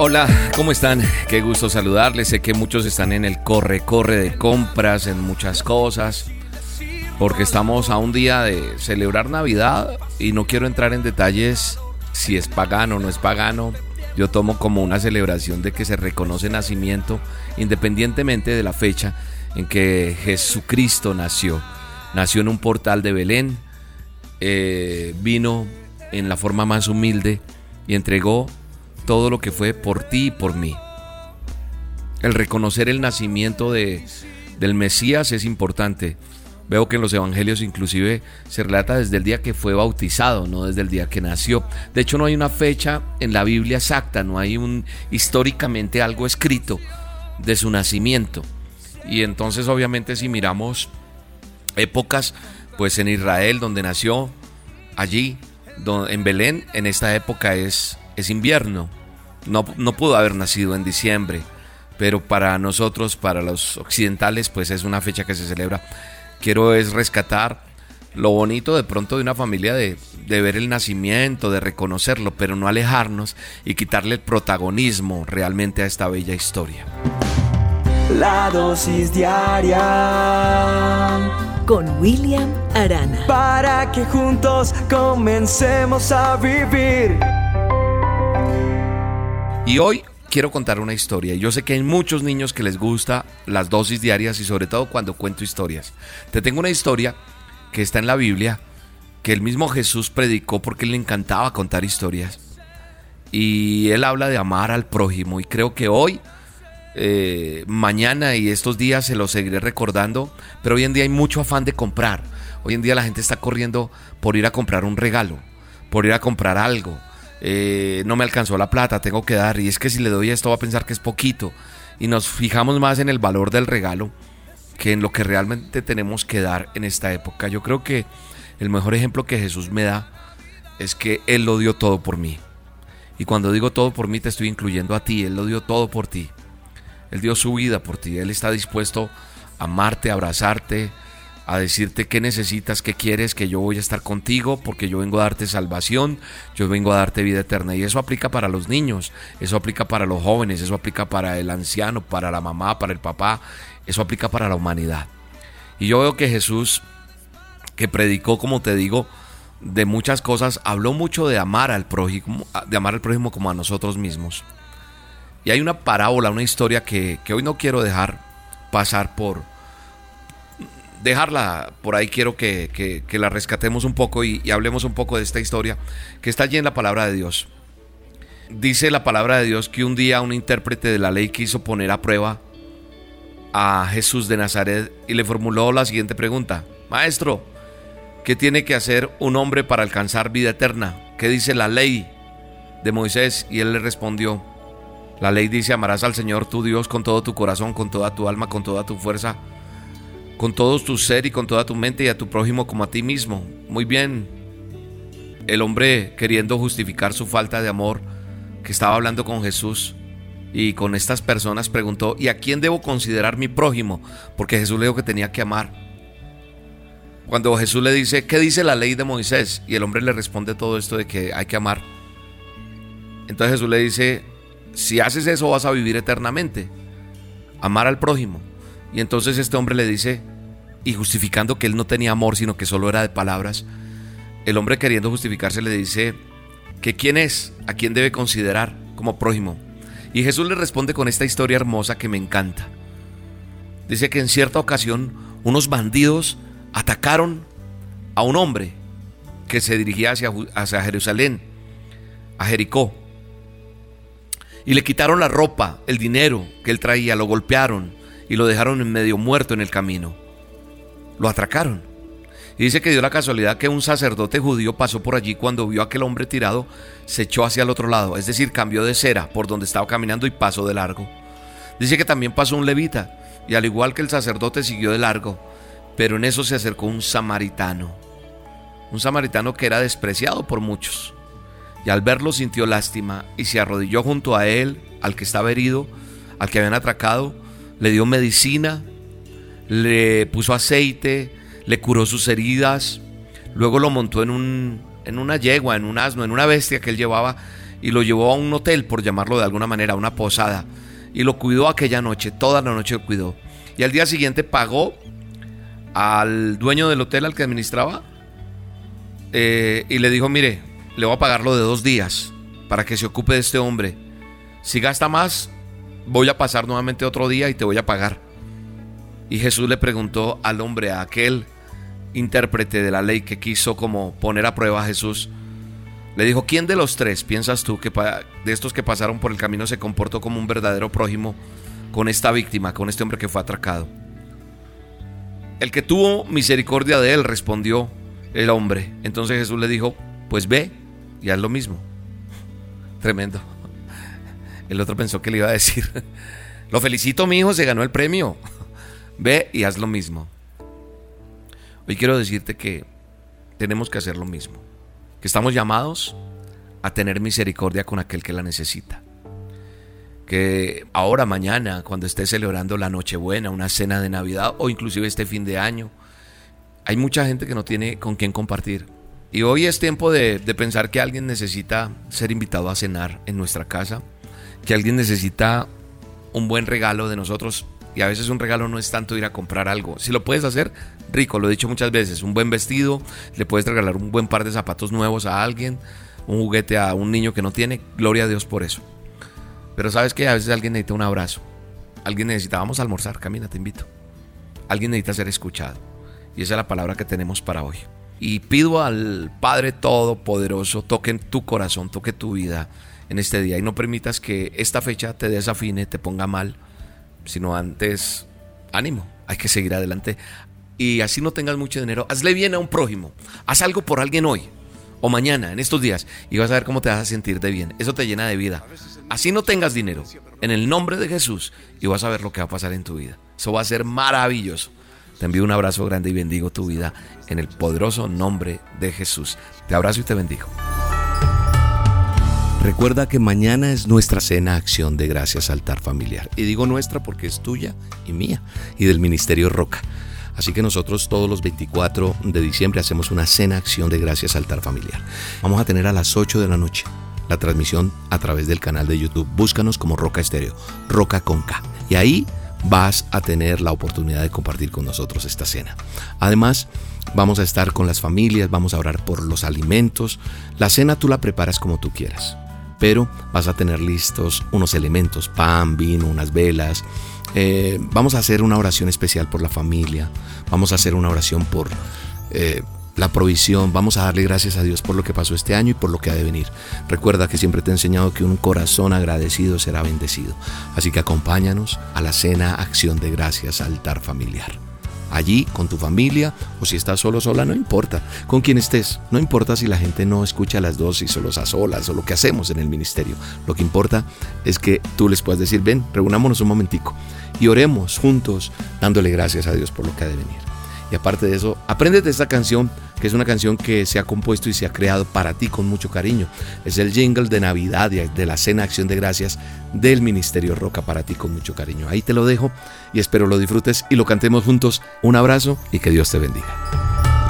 Hola, ¿cómo están? Qué gusto saludarles. Sé que muchos están en el corre-corre de compras, en muchas cosas, porque estamos a un día de celebrar Navidad y no quiero entrar en detalles si es pagano o no es pagano. Yo tomo como una celebración de que se reconoce nacimiento independientemente de la fecha en que Jesucristo nació. Nació en un portal de Belén, eh, vino en la forma más humilde y entregó todo lo que fue por ti y por mí. El reconocer el nacimiento de, del Mesías es importante. Veo que en los evangelios inclusive se relata desde el día que fue bautizado, no desde el día que nació. De hecho no hay una fecha en la Biblia exacta, no hay un históricamente algo escrito de su nacimiento. Y entonces obviamente si miramos épocas, pues en Israel donde nació, allí en Belén, en esta época es, es invierno. No, pudo haber nacido en diciembre, pero para nosotros, para los occidentales, pues es una fecha que se celebra. Quiero es rescatar lo bonito de pronto de una familia de, de, ver el nacimiento, de reconocerlo, pero no alejarnos y quitarle el protagonismo realmente a esta bella historia. La dosis diaria con William Arana. Para que juntos comencemos a vivir. Y hoy quiero contar una historia. Yo sé que hay muchos niños que les gusta las dosis diarias y sobre todo cuando cuento historias. Te tengo una historia que está en la Biblia, que el mismo Jesús predicó porque le encantaba contar historias. Y él habla de amar al prójimo y creo que hoy, eh, mañana y estos días se lo seguiré recordando, pero hoy en día hay mucho afán de comprar. Hoy en día la gente está corriendo por ir a comprar un regalo, por ir a comprar algo, eh, no me alcanzó la plata, tengo que dar, y es que si le doy esto va a pensar que es poquito, y nos fijamos más en el valor del regalo que en lo que realmente tenemos que dar en esta época. Yo creo que el mejor ejemplo que Jesús me da es que Él lo dio todo por mí. Y cuando digo todo por mí te estoy incluyendo a ti, Él lo dio todo por ti. Él dio su vida por ti, Él está dispuesto a amarte, a abrazarte, a decirte qué necesitas, qué quieres, que yo voy a estar contigo porque yo vengo a darte salvación, yo vengo a darte vida eterna. Y eso aplica para los niños, eso aplica para los jóvenes, eso aplica para el anciano, para la mamá, para el papá, eso aplica para la humanidad. Y yo veo que Jesús, que predicó, como te digo, de muchas cosas, habló mucho de amar al prójimo, de amar al prójimo como a nosotros mismos. Y hay una parábola, una historia que, que hoy no quiero dejar pasar por, dejarla por ahí, quiero que, la rescatemos un poco y, hablemos un poco de esta historia que está allí en la palabra de Dios. Dice la palabra de Dios que un día un intérprete de la ley quiso poner a prueba a Jesús de Nazaret y le formuló la siguiente pregunta. Maestro, ¿qué tiene que hacer un hombre para alcanzar vida eterna? ¿Qué dice la ley de Moisés? Y él le respondió, la ley dice, amarás al Señor tu Dios con todo tu corazón, con toda tu alma, con toda tu fuerza con todo tu ser y con toda tu mente y a tu prójimo como a ti mismo. Muy bien. El hombre queriendo justificar su falta de amor, que estaba hablando con Jesús y con estas personas preguntó, ¿y a quién debo considerar mi prójimo? Porque Jesús le dijo que tenía que amar. Cuando Jesús le dice, ¿qué dice la ley de Moisés? Y el hombre le responde todo esto de que hay que amar. Entonces Jesús le dice, si haces eso vas a vivir eternamente. Amar al prójimo. Y entonces este hombre le dice, y justificando que él no tenía amor, sino que solo era de palabras, el hombre queriendo justificarse le dice que quién es, a quién debe considerar como prójimo. Y Jesús le responde con esta historia hermosa que me encanta. Dice que en cierta ocasión unos bandidos atacaron a un hombre que se dirigía hacia, hacia Jerusalén, a Jericó. Y le quitaron la ropa, el dinero que él traía, lo golpearon y lo dejaron medio muerto en el camino. Lo atracaron. Y dice que dio la casualidad que un sacerdote judío pasó por allí cuando vio a aquel hombre tirado, se echó hacia el otro lado, es decir, cambió de cera por donde estaba caminando y pasó de largo. Dice que también pasó un levita, y al igual que el sacerdote siguió de largo, pero en eso se acercó un samaritano, un samaritano que era despreciado por muchos. Y al verlo sintió lástima y se arrodilló junto a él, al que estaba herido, al que habían atracado, le dio medicina, le puso aceite, le curó sus heridas, luego lo montó en, un, en una yegua, en un asno, en una bestia que él llevaba y lo llevó a un hotel, por llamarlo de alguna manera, a una posada, y lo cuidó aquella noche, toda la noche lo cuidó. Y al día siguiente pagó al dueño del hotel al que administraba eh, y le dijo, mire, le voy a pagar lo de dos días para que se ocupe de este hombre. Si gasta más, voy a pasar nuevamente otro día y te voy a pagar. Y Jesús le preguntó al hombre, a aquel intérprete de la ley que quiso como poner a prueba a Jesús, le dijo, ¿quién de los tres piensas tú que de estos que pasaron por el camino se comportó como un verdadero prójimo con esta víctima, con este hombre que fue atracado? El que tuvo misericordia de él, respondió el hombre. Entonces Jesús le dijo, pues ve y haz lo mismo. Tremendo. El otro pensó que le iba a decir, lo felicito mi hijo, se ganó el premio. Ve y haz lo mismo. Hoy quiero decirte que tenemos que hacer lo mismo. Que estamos llamados a tener misericordia con aquel que la necesita. Que ahora, mañana, cuando estés celebrando la Nochebuena, una cena de Navidad o inclusive este fin de año, hay mucha gente que no tiene con quién compartir. Y hoy es tiempo de, de pensar que alguien necesita ser invitado a cenar en nuestra casa, que alguien necesita un buen regalo de nosotros y a veces un regalo no es tanto ir a comprar algo. Si lo puedes hacer, rico, lo he dicho muchas veces. Un buen vestido, le puedes regalar un buen par de zapatos nuevos a alguien, un juguete a un niño que no tiene. Gloria a Dios por eso. Pero sabes que a veces alguien necesita un abrazo. Alguien necesita, vamos a almorzar, camina, te invito. Alguien necesita ser escuchado. Y esa es la palabra que tenemos para hoy. Y pido al Padre Todopoderoso, toque tu corazón, toque tu vida en este día y no permitas que esta fecha te desafine, te ponga mal sino antes, ánimo, hay que seguir adelante. Y así no tengas mucho dinero, hazle bien a un prójimo, haz algo por alguien hoy o mañana, en estos días, y vas a ver cómo te vas a sentir de bien. Eso te llena de vida. Así no tengas dinero, en el nombre de Jesús, y vas a ver lo que va a pasar en tu vida. Eso va a ser maravilloso. Te envío un abrazo grande y bendigo tu vida en el poderoso nombre de Jesús. Te abrazo y te bendigo. Recuerda que mañana es nuestra cena Acción de Gracias Altar Familiar. Y digo nuestra porque es tuya y mía y del Ministerio Roca. Así que nosotros todos los 24 de diciembre hacemos una cena Acción de Gracias Altar Familiar. Vamos a tener a las 8 de la noche la transmisión a través del canal de YouTube. Búscanos como Roca Estéreo, Roca con K. Y ahí vas a tener la oportunidad de compartir con nosotros esta cena. Además, vamos a estar con las familias, vamos a orar por los alimentos. La cena tú la preparas como tú quieras pero vas a tener listos unos elementos, pan, vino, unas velas. Eh, vamos a hacer una oración especial por la familia, vamos a hacer una oración por eh, la provisión, vamos a darle gracias a Dios por lo que pasó este año y por lo que ha de venir. Recuerda que siempre te he enseñado que un corazón agradecido será bendecido, así que acompáñanos a la cena Acción de Gracias Altar Familiar allí con tu familia o si estás solo sola, no importa, con quien estés, no importa si la gente no escucha las dosis o los a solas o lo que hacemos en el ministerio, lo que importa es que tú les puedas decir, ven, reunámonos un momentico y oremos juntos dándole gracias a Dios por lo que ha de venir. Y aparte de eso, de esta canción, que es una canción que se ha compuesto y se ha creado para ti con mucho cariño. Es el jingle de Navidad y de la Cena Acción de Gracias del Ministerio Roca para ti con mucho cariño. Ahí te lo dejo y espero lo disfrutes y lo cantemos juntos. Un abrazo y que Dios te bendiga.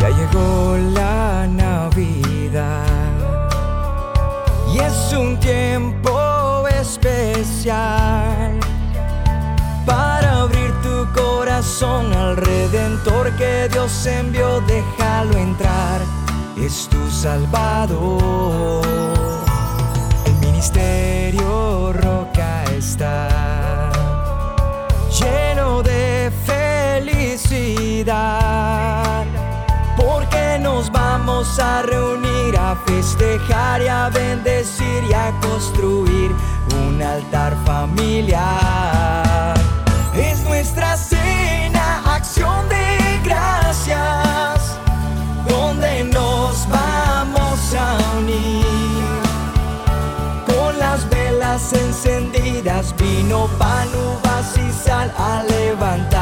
Ya llegó la Navidad y es un tiempo especial corazón al Redentor que Dios envió, déjalo entrar, es tu Salvador. El ministerio roca está. Lleno de felicidad, porque nos vamos a reunir a festejar y a bendecir y a construir un altar familiar vino, pan, uvas y sal a levantar